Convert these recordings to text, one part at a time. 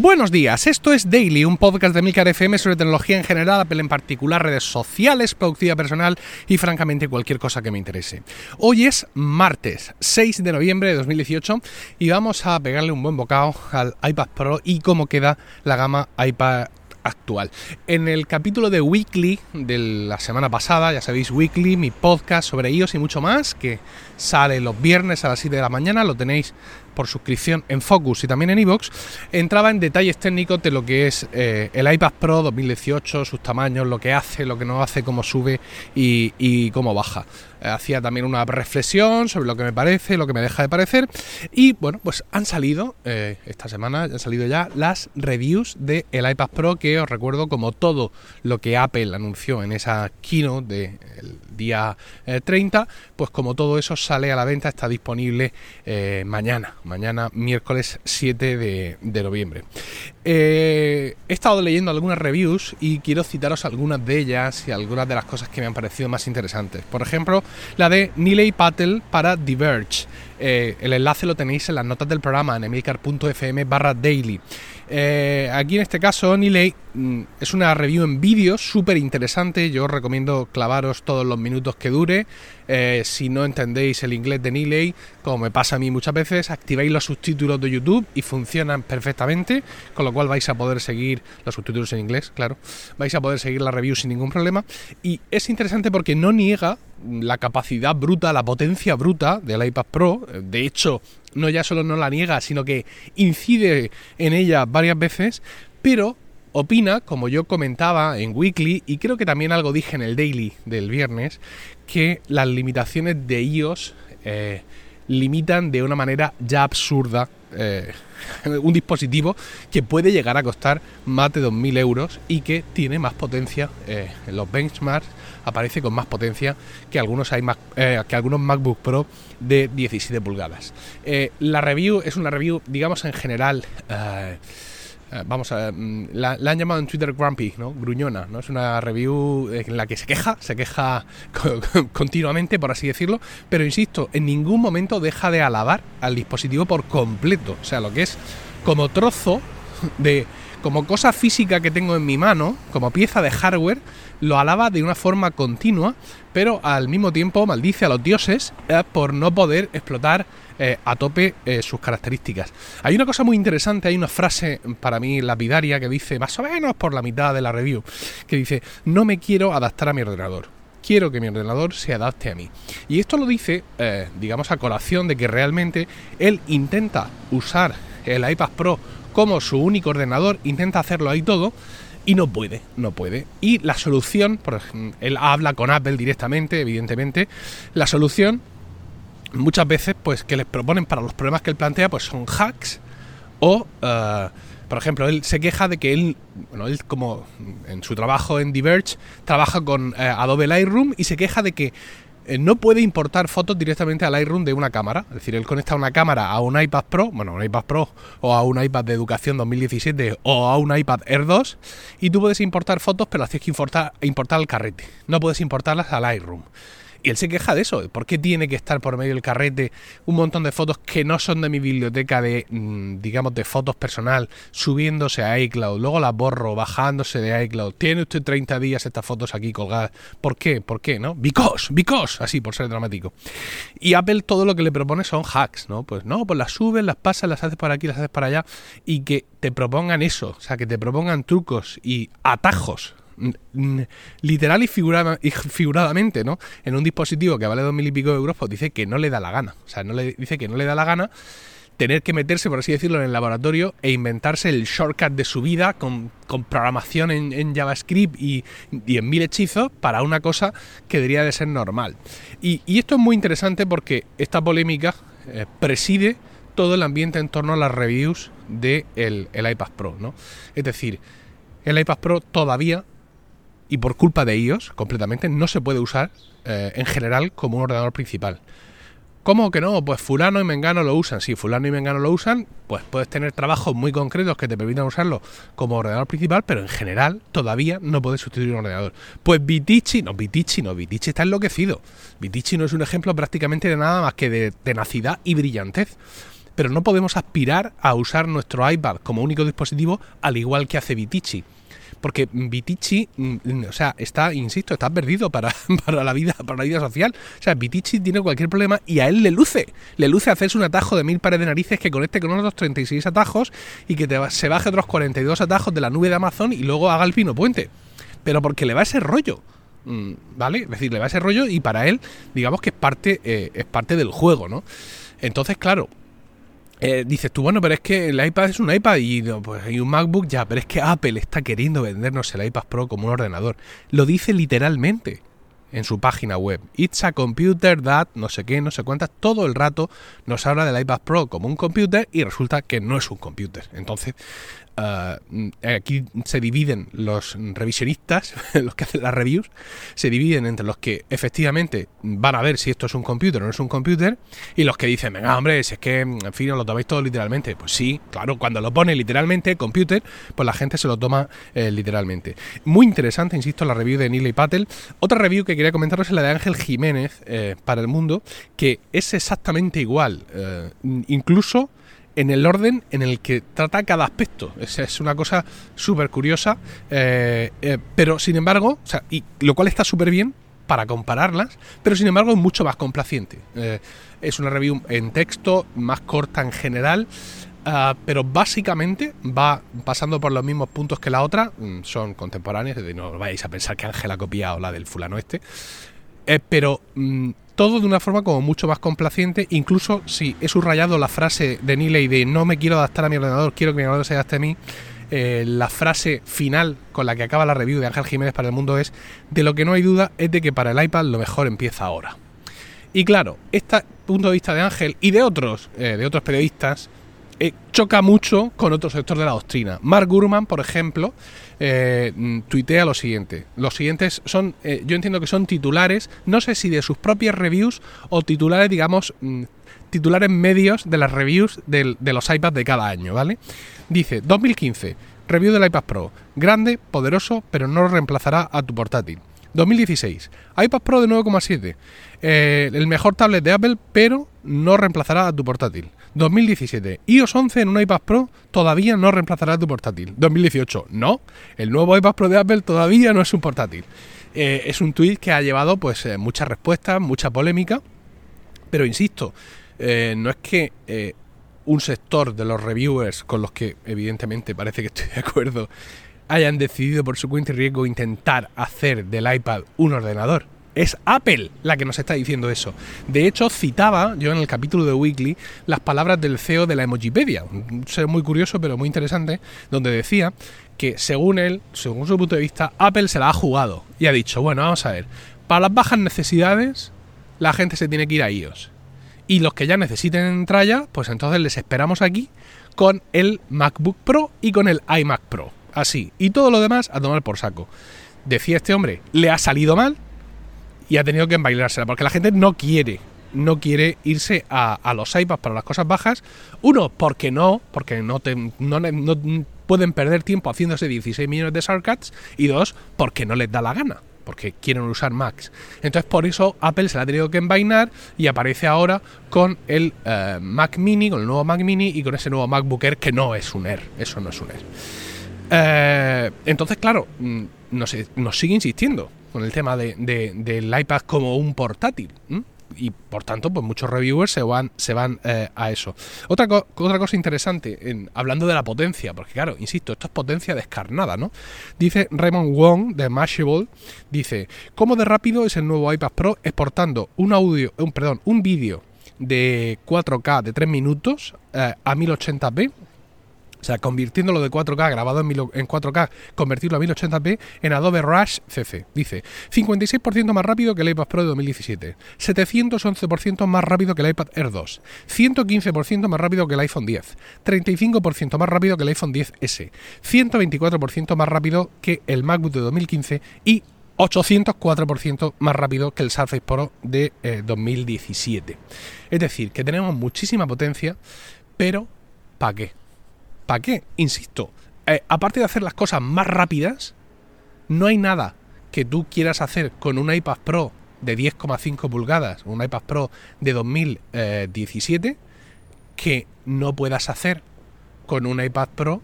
Buenos días, esto es Daily, un podcast de Milcar FM sobre tecnología en general, Apple en particular, redes sociales, productividad personal y francamente cualquier cosa que me interese. Hoy es martes 6 de noviembre de 2018 y vamos a pegarle un buen bocado al iPad Pro y cómo queda la gama iPad actual. En el capítulo de Weekly de la semana pasada, ya sabéis, Weekly, mi podcast sobre iOS y mucho más, que sale los viernes a las 7 de la mañana, lo tenéis por suscripción en Focus y también en iVoox, entraba en detalles técnicos de lo que es eh, el iPad Pro 2018, sus tamaños, lo que hace, lo que no hace, cómo sube y, cómo baja. Eh, hacía también una reflexión sobre lo que me parece, lo que me deja de parecer. Y bueno, pues han salido, eh, esta semana han salido ya las reviews del el iPad Pro, que os recuerdo como todo lo que Apple anunció en esa keynote del día 30, pues como todo eso sale a la venta, está disponible mañana mañana miércoles 7 de, noviembre. Eh, he estado leyendo algunas reviews y quiero citaros algunas de ellas y algunas de las cosas que me han parecido más interesantes. Por ejemplo, la de Nilay Patel para Diverge. Eh, el enlace lo tenéis en las notas del programa en emilcar.fm barra daily. Eh, aquí en este caso, Nilay mm, es una review en vídeo súper interesante. Yo os recomiendo clavaros todos los minutos que dure. Eh, si no entendéis el inglés de Nilay, como me pasa a mí muchas veces, activáis los subtítulos de YouTube y funcionan perfectamente, con lo cual vais a poder seguir los subtítulos en inglés, claro. Vais a poder seguir la review sin ningún problema. Y es interesante porque no niega la capacidad bruta, la potencia bruta del iPad Pro. De hecho, no ya solo no la niega, sino que incide en ella varias veces, pero opina, como yo comentaba en Weekly, y creo que también algo dije en el Daily del viernes, que las limitaciones de iOS eh, limitan de una manera ya absurda eh, un dispositivo que puede llegar a costar más de 2.000 euros y que tiene más potencia eh, en los benchmarks aparece con más potencia que algunos, iMac, eh, que algunos MacBook Pro de 17 pulgadas. Eh, la review es una review, digamos, en general. Eh, vamos a mm, la, la, han llamado en Twitter grumpy, ¿no? Gruñona, ¿no? Es una review en la que se queja, se queja continuamente, por así decirlo, pero insisto, en ningún momento deja de alabar al dispositivo por completo. O sea, lo que es como trozo de como cosa física que tengo en mi mano, como pieza de hardware, lo alaba de una forma continua, pero al mismo tiempo maldice a los dioses eh, por no poder explotar eh, a tope eh, sus características. Hay una cosa muy interesante, hay una frase para mí lapidaria que dice, más o menos por la mitad de la review, que dice, no me quiero adaptar a mi ordenador quiero que mi ordenador se adapte a mí. Y esto lo dice, digamos, a colación de que realmente él intenta usar el iPad Pro como su único ordenador, intenta hacerlo ahí todo y no puede, no puede. Y la solución, por él habla con Apple directamente, evidentemente, la solución muchas veces pues que les proponen para los problemas que él plantea pues son hacks o eh, por ejemplo, él se queja de que él, bueno, él como en su trabajo en Diverge trabaja con eh, Adobe Lightroom y se queja de que no puede importar fotos directamente al Lightroom de una cámara. Es decir, él conecta una cámara a un iPad Pro, bueno, un iPad Pro o a un iPad de educación 2017 o a un iPad Air 2 y tú puedes importar fotos, pero las tienes que importar, importar al carrete. No puedes importarlas al Lightroom. Y él se queja de eso. ¿Por qué tiene que estar por medio del carrete un montón de fotos que no son de mi biblioteca de, mm, digamos, de fotos personal, subiéndose a iCloud, luego las borro, bajándose de iCloud? Tiene usted 30 días estas fotos aquí colgadas. ¿Por qué? ¿Por qué? ¿No? Because, because, así por ser dramático. Y Apple todo lo que le propone son hacks, ¿no? Pues no, pues las subes, las pasas, las haces para aquí, las haces para allá y que te propongan eso, o sea, que te propongan trucos y atajos literal y, figuradamente, ¿no? En un dispositivo que vale dos mil y pico de euros, pues dice que no le da la gana. O sea, no le dice que no le da la gana tener que meterse, por así decirlo, en el laboratorio e inventarse el shortcut de su vida con, programación en, JavaScript y, en mil hechizos para una cosa que debería de ser normal. Y, esto es muy interesante porque esta polémica eh, preside todo el ambiente en torno a las reviews del de el iPad Pro, ¿no? Es decir, el iPad Pro todavía y por culpa de ellos, completamente, no se puede usar eh, en general como un ordenador principal. ¿Cómo que no? Pues fulano y mengano lo usan. Si fulano y mengano lo usan, pues puedes tener trabajos muy concretos que te permitan usarlo como ordenador principal, pero en general todavía no puedes sustituir un ordenador. Pues Vitici, no, Vitici no, Vitici está enloquecido. Vitici no es un ejemplo prácticamente de nada más que de tenacidad y brillantez. pero no podemos aspirar a usar nuestro iPad como único dispositivo al igual que hace Vitici porque Vitici, mm, o sea, está, insisto, está perdido para, para, la vida, para la vida social. O sea, Vitici tiene cualquier problema y a él le luce. Le luce hacerse un atajo de mil pares de narices que conecte con otros 36 atajos y que se baje otros 42 atajos de la nube de Amazon y luego haga el pino puente. Pero porque le va ese rollo. Mm, ¿Vale? Es decir, le va ese rollo y para él, digamos que es parte, eh, es parte del juego, ¿no? Entonces, claro, eh, dices tú, bueno, pero es que el iPad es un iPad y pues hay un MacBook ya, pero es que Apple está queriendo vendernos el iPad Pro como un ordenador. Lo dice literalmente en su página web. It's a computer that, no sé qué, no sé cuántas, todo el rato nos habla del iPad Pro como un computer y resulta que no es un computer. Entonces, eh, aquí se dividen los revisionistas, los que hacen las reviews, se dividen entre los que efectivamente van a ver si esto es un computer o no es un computer, y los que dicen, venga, hombre, si es que, en fin, lo tomáis todo literalmente. Pues sí, claro, cuando lo pone literalmente computer, pues la gente se lo toma eh, literalmente. Muy interesante, insisto, la review de Neil Patel. Otra review que quería comentaros es la de Ángel Jiménez eh, para el mundo, que es exactamente igual. incluso en el orden en el que trata cada aspecto. Es, es una cosa súper curiosa, eh, eh, pero sin embargo, lo cual está súper bien para compararlas, pero sin embargo es mucho más complaciente. Eh, es una review en texto, más corta en general, ah, pero básicamente va pasando por los mismos puntos que la otra, mm, son contemporáneas, no vayáis a pensar que Ángel ha copiado la del fulano este, pero mm, todo de una forma como mucho más complaciente, incluso si he subrayado la frase de Niley de no me quiero adaptar a mi ordenador, quiero que mi ordenador se adapte a mí, eh, la frase final con la que acaba la review de Ángel Jiménez para el mundo es, de lo que no hay duda es de que para el iPad lo mejor empieza ahora. Y claro, este punto de vista de Ángel y de otros, eh, de otros periodistas, eh, choca mucho con otro sector de la doctrina. Mark Gurman, por ejemplo, eh, mm, tuitea lo siguiente. Los siguientes son, eh, yo entiendo que son titulares, no sé si de sus propias reviews o titulares, digamos, mm, titulares medios de las reviews de los iPads de cada año, ¿vale? Dice, 2015, review del iPad Pro, grande, poderoso, pero no reemplazará a tu portátil. 2016, iPad Pro de 9,7, el mejor tablet de Apple, pero no reemplazará a tu portátil. 2017. iOS 11 en un iPad Pro todavía no reemplazará tu portátil. 2018. No, el nuevo iPad Pro de Apple todavía no es un portátil. Eh, es un tweet que ha llevado pues eh, muchas respuestas, mucha polémica, pero insisto, eh, no es que un sector de los reviewers con los que evidentemente parece que estoy de acuerdo hayan decidido por su cuenta y riesgo intentar hacer del iPad un ordenador es Apple la que nos está diciendo eso. De hecho, citaba yo en el capítulo de Weekly las palabras del CEO de la Emojipedia, un ser muy curioso pero muy interesante, donde decía que según él, según su punto de vista, Apple se la ha jugado y ha dicho, bueno, vamos a ver, para las bajas necesidades la gente se tiene que ir a iOS. Y los que ya necesiten tralla, pues entonces les esperamos aquí con el MacBook Pro y con el iMac Pro. Así. Y todo lo demás a tomar por saco. Decía este hombre, le ha salido mal, y ha tenido que bailársela, porque la gente no quiere, no quiere irse a, los iPads para las cosas bajas. Uno, porque no, porque no, te, no, pueden perder tiempo haciéndose 16 millones de shortcuts. Y dos, porque no les da la gana porque quieren usar Macs. Entonces por eso Apple se la ha tenido que envainar y aparece ahora con el eh, Mac Mini, con el nuevo Mac Mini y con ese nuevo MacBook Air que no es un Air, eso no es un Air. Eh, entonces claro, mm, nos, nos sigue insistiendo con el tema de, del iPad como un portátil. Y por tanto, pues muchos reviewers se van, se van eh, a eso. Otra, otra cosa interesante, hablando de la potencia, porque claro, insisto, esto es potencia descarnada, ¿no? Dice Raymond Wong de Mashable, dice, ¿cómo de rápido es el nuevo iPad Pro exportando un audio, un, perdón, un vídeo de 4K de 3 minutos eh, a 1080p o sea, convirtiéndolo de 4K, grabado en 4K, convertirlo a 1080p en Adobe Rush CC. Dice, 56% más rápido que el iPad Pro de 2017, 711% más rápido que el iPad Air 2, 115% más rápido que el iPhone 10, 35% más rápido que el iPhone 10S, 124% más rápido que el MacBook de 2015 y 804% más rápido que el Surface Pro de 2017. Eh, es decir, que tenemos muchísima potencia, pero ¿para qué? ¿Para qué? Insisto, eh, aparte de hacer las cosas más rápidas, no hay nada que tú quieras hacer con un iPad Pro de 10,5 pulgadas, un iPad Pro de 2017, que no puedas hacer con un iPad Pro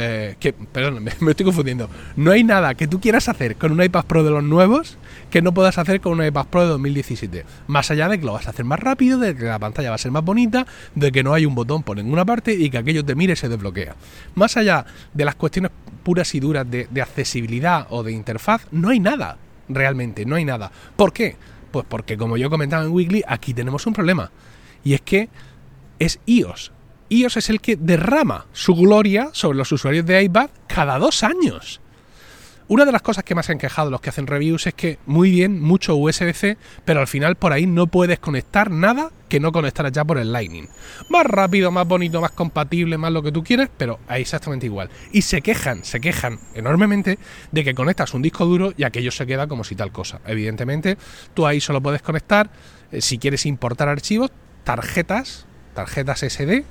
eh, que, perdón, me, estoy confundiendo. No hay nada que tú quieras hacer con un iPad Pro de los nuevos que no puedas hacer con un iPad Pro de 2017. Más allá de que lo vas a hacer más rápido, de que la pantalla va a ser más bonita, de que no hay un botón por ninguna parte y que aquello te mire y se desbloquea. Más allá de las cuestiones puras y duras de, de accesibilidad o de interfaz, no hay nada. Realmente, no hay nada. ¿Por qué? Pues porque, como yo comentaba en Weekly, aquí tenemos un problema. Y es que es iOS iOS es el que derrama su gloria sobre los usuarios de iPad cada dos años. Una de las cosas que más se han quejado los que hacen reviews es que muy bien, mucho USB-C, pero al final por ahí no puedes conectar nada que no conectaras ya por el Lightning. Más rápido, más bonito, más compatible, más lo que tú quieres, pero exactamente igual. Y se quejan, se quejan enormemente de que conectas un disco duro y aquello se queda como si tal cosa. Evidentemente, tú ahí solo puedes conectar, eh, si quieres importar archivos, tarjetas, tarjetas SD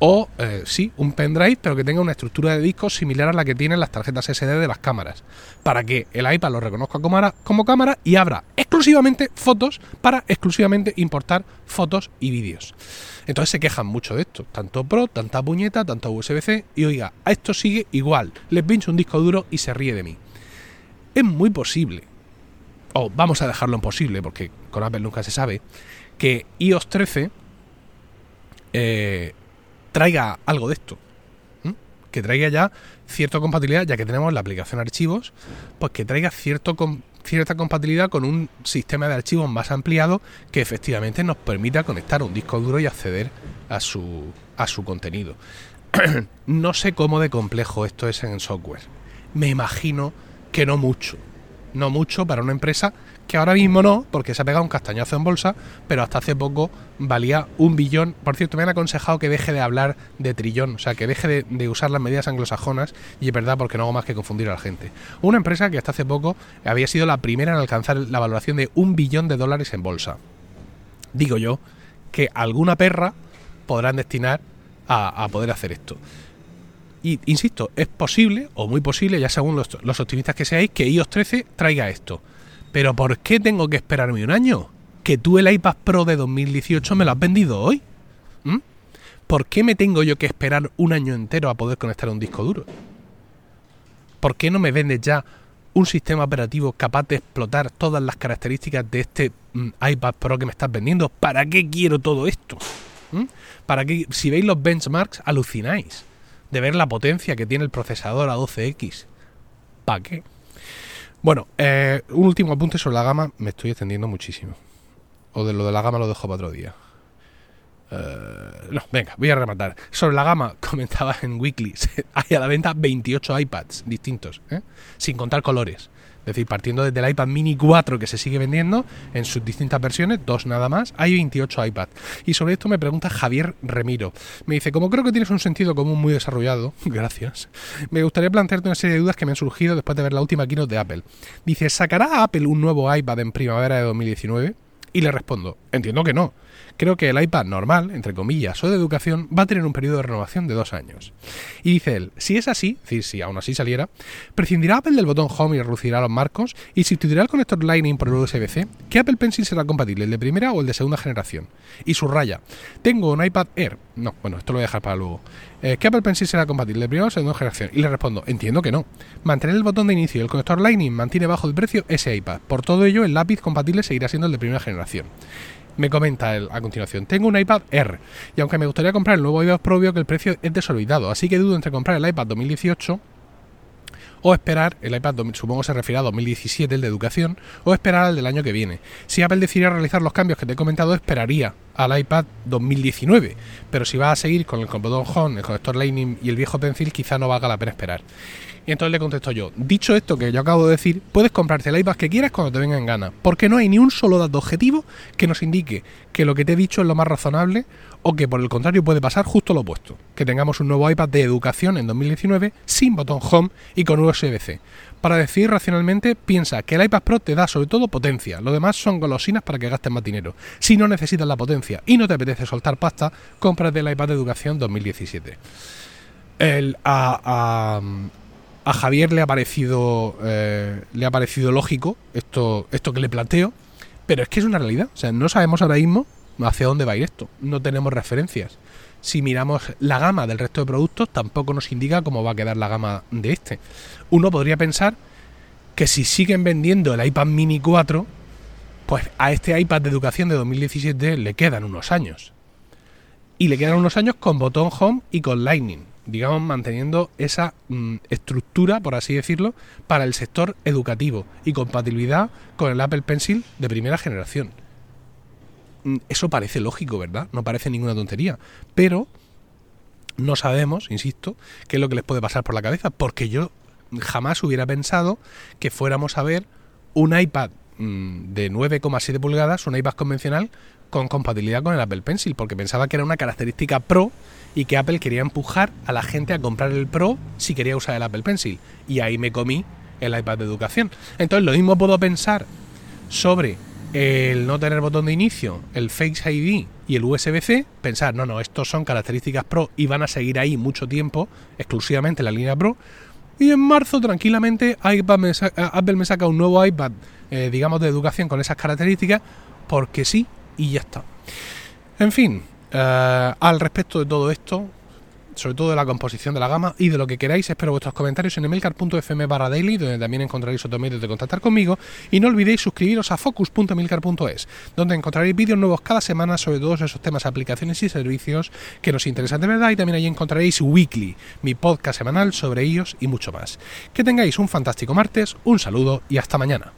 o eh, sí, un pendrive, pero que tenga una estructura de disco similar a la que tienen las tarjetas SD de las cámaras, para que el iPad lo reconozca como, cámara y abra exclusivamente fotos para exclusivamente importar fotos y vídeos. Entonces se quejan mucho de esto, tanto Pro, tanta puñeta, tanto USB-C, y oiga, a esto sigue igual, le pincho un disco duro y se ríe de mí. Es muy posible, o vamos a dejarlo imposible, porque con Apple nunca se sabe, que iOS 13 eh, traiga algo de esto. Que traiga ya cierta compatibilidad, ya que tenemos la aplicación archivos, pues que traiga cierto cierta compatibilidad con un sistema de archivos más ampliado que efectivamente nos permita conectar un disco duro y acceder a su, a su contenido. no sé cómo de complejo esto es en software. Me imagino que no mucho. No mucho para una empresa que ahora mismo no, porque se ha pegado un castañazo en bolsa, pero hasta hace poco valía un billón. Por cierto, me han aconsejado que deje de hablar de trillón, o sea, que deje de, usar las medidas anglosajonas, y es verdad porque no hago más que confundir a la gente. Una empresa que hasta hace poco había sido la primera en alcanzar la valoración de un billón de dólares en bolsa. Digo yo que alguna perra podrán destinar a, poder hacer esto. Y insisto, es posible, o muy posible, ya según los, optimistas que seáis, que iOS 13 traiga esto. Pero ¿por qué tengo que esperarme un año? Que tú el iPad Pro de 2018 me lo has vendido hoy. ¿Mm? ¿Por qué me tengo yo que esperar un año entero a poder conectar un disco duro? ¿Por qué no me vendes ya un sistema operativo capaz de explotar todas las características de este mm, iPad Pro que me estás vendiendo? ¿Para qué quiero todo esto? ¿Mm? ¿Para qué? Si veis los benchmarks, alucináis de ver la potencia que tiene el procesador a 12X. ¿Para qué? Bueno, eh, un último apunte sobre la gama. Me estoy extendiendo muchísimo. O de lo de la gama lo dejo para otro día. Eh, no, venga, voy a rematar. Sobre la gama, comentaba en Weekly, hay a la venta 28 iPads distintos, ¿eh? sin contar colores. Es decir, partiendo desde el iPad mini 4 que se sigue vendiendo en sus distintas versiones, dos nada más, hay 28 iPad. Y sobre esto me pregunta Javier Remiro. Me dice, como creo que tienes un sentido común muy desarrollado, gracias, me gustaría plantearte una serie de dudas que me han surgido después de ver la última keynote de Apple. Dice, ¿sacará Apple un nuevo iPad en primavera de 2019? Y le respondo, entiendo que no. Creo que el iPad normal, entre comillas, o de educación, va a tener un periodo de renovación de dos años. Y dice él, si es así, decir, si aún así saliera, prescindirá Apple del botón Home y reducirá los marcos y sustituirá el conector Lightning por el USB-C, ¿qué Apple Pencil será compatible, el de primera o el de segunda generación? Y subraya, tengo un iPad Air, no, bueno, esto lo voy a dejar para luego, eh, ¿qué Apple Pencil será compatible, de primera o segunda generación? Y le respondo, entiendo que no. Mantener el botón de inicio y el conector Lightning mantiene bajo el precio ese iPad, por todo ello el lápiz compatible seguirá siendo el de primera generación. Me comenta él a continuación, tengo un iPad R y aunque me gustaría comprar el nuevo iPad Pro, que el precio es desolvidado, así que dudo entre comprar el iPad 2018 o esperar, el iPad supongo se refiere a 2017, el de educación, o esperar al del año que viene. Si Apple decidiera realizar los cambios que te he comentado, esperaría al iPad 2019, pero si va a seguir con el botón Home, el conector Lightning y el viejo Pencil, quizá no valga la pena esperar. Y entonces le contesto yo, dicho esto que yo acabo de decir, puedes comprarte el iPad que quieras cuando te venga en gana, porque no hay ni un solo dato objetivo que nos indique que lo que te he dicho es lo más razonable o que por el contrario puede pasar justo lo opuesto, que tengamos un nuevo iPad de educación en 2019 sin botón Home y con USB-C. Para decir racionalmente, piensa que el iPad Pro te da sobre todo potencia, lo demás son golosinas para que gastes más dinero. Si no necesitas la potencia y no te apetece soltar pasta, cómprate el iPad de educación 2017. El, a, a Javier le ha parecido eh, le ha parecido lógico esto esto que le planteo pero es que es una realidad o sea no sabemos ahora mismo hacia dónde va a ir esto. No tenemos referencias. Si miramos la gama del resto de productos, tampoco nos indica cómo va a quedar la gama de este. Uno podría pensar que si siguen vendiendo el iPad mini 4, pues a este iPad de educación de 2017 le quedan unos años. Y le quedan unos años con botón home y con Lightning, digamos manteniendo esa mm, estructura, por así decirlo, para el sector educativo y compatibilidad con el Apple Pencil de primera generación. Mm, eso parece lógico, ¿verdad? No parece ninguna tontería. Pero no sabemos, insisto, qué es lo que les puede pasar por la cabeza, porque yo jamás hubiera pensado que fuéramos a ver un iPad Mm, de 9,7 pulgadas, un iPad convencional con compatibilidad con el Apple Pencil, porque pensaba que era una característica Pro y que Apple quería empujar a la gente a comprar el Pro si quería usar el Apple Pencil. Y ahí me comí el iPad de educación. Entonces lo mismo puedo pensar sobre el no tener botón de inicio, el Face ID y el USB-C, pensar, no, no, estos son características Pro y van a seguir ahí mucho tiempo, exclusivamente en la línea Pro. Y en marzo, tranquilamente, Apple me saca un nuevo iPad eh, digamos, de educación con esas características, porque sí, y ya está. En fin, eh, al respecto de todo esto, sobre todo de la composición de la gama y de lo que queráis. Espero vuestros comentarios en emilcar.fm barra daily, donde también encontraréis otros medios de contactar conmigo. Y no olvidéis suscribiros a focus.emilcar.es, donde encontraréis vídeos nuevos cada semana sobre todos esos temas, aplicaciones y servicios que nos interesan de verdad. Y también ahí encontraréis Weekly, mi podcast semanal sobre ellos y mucho más. Que tengáis un fantástico martes, un saludo y hasta mañana.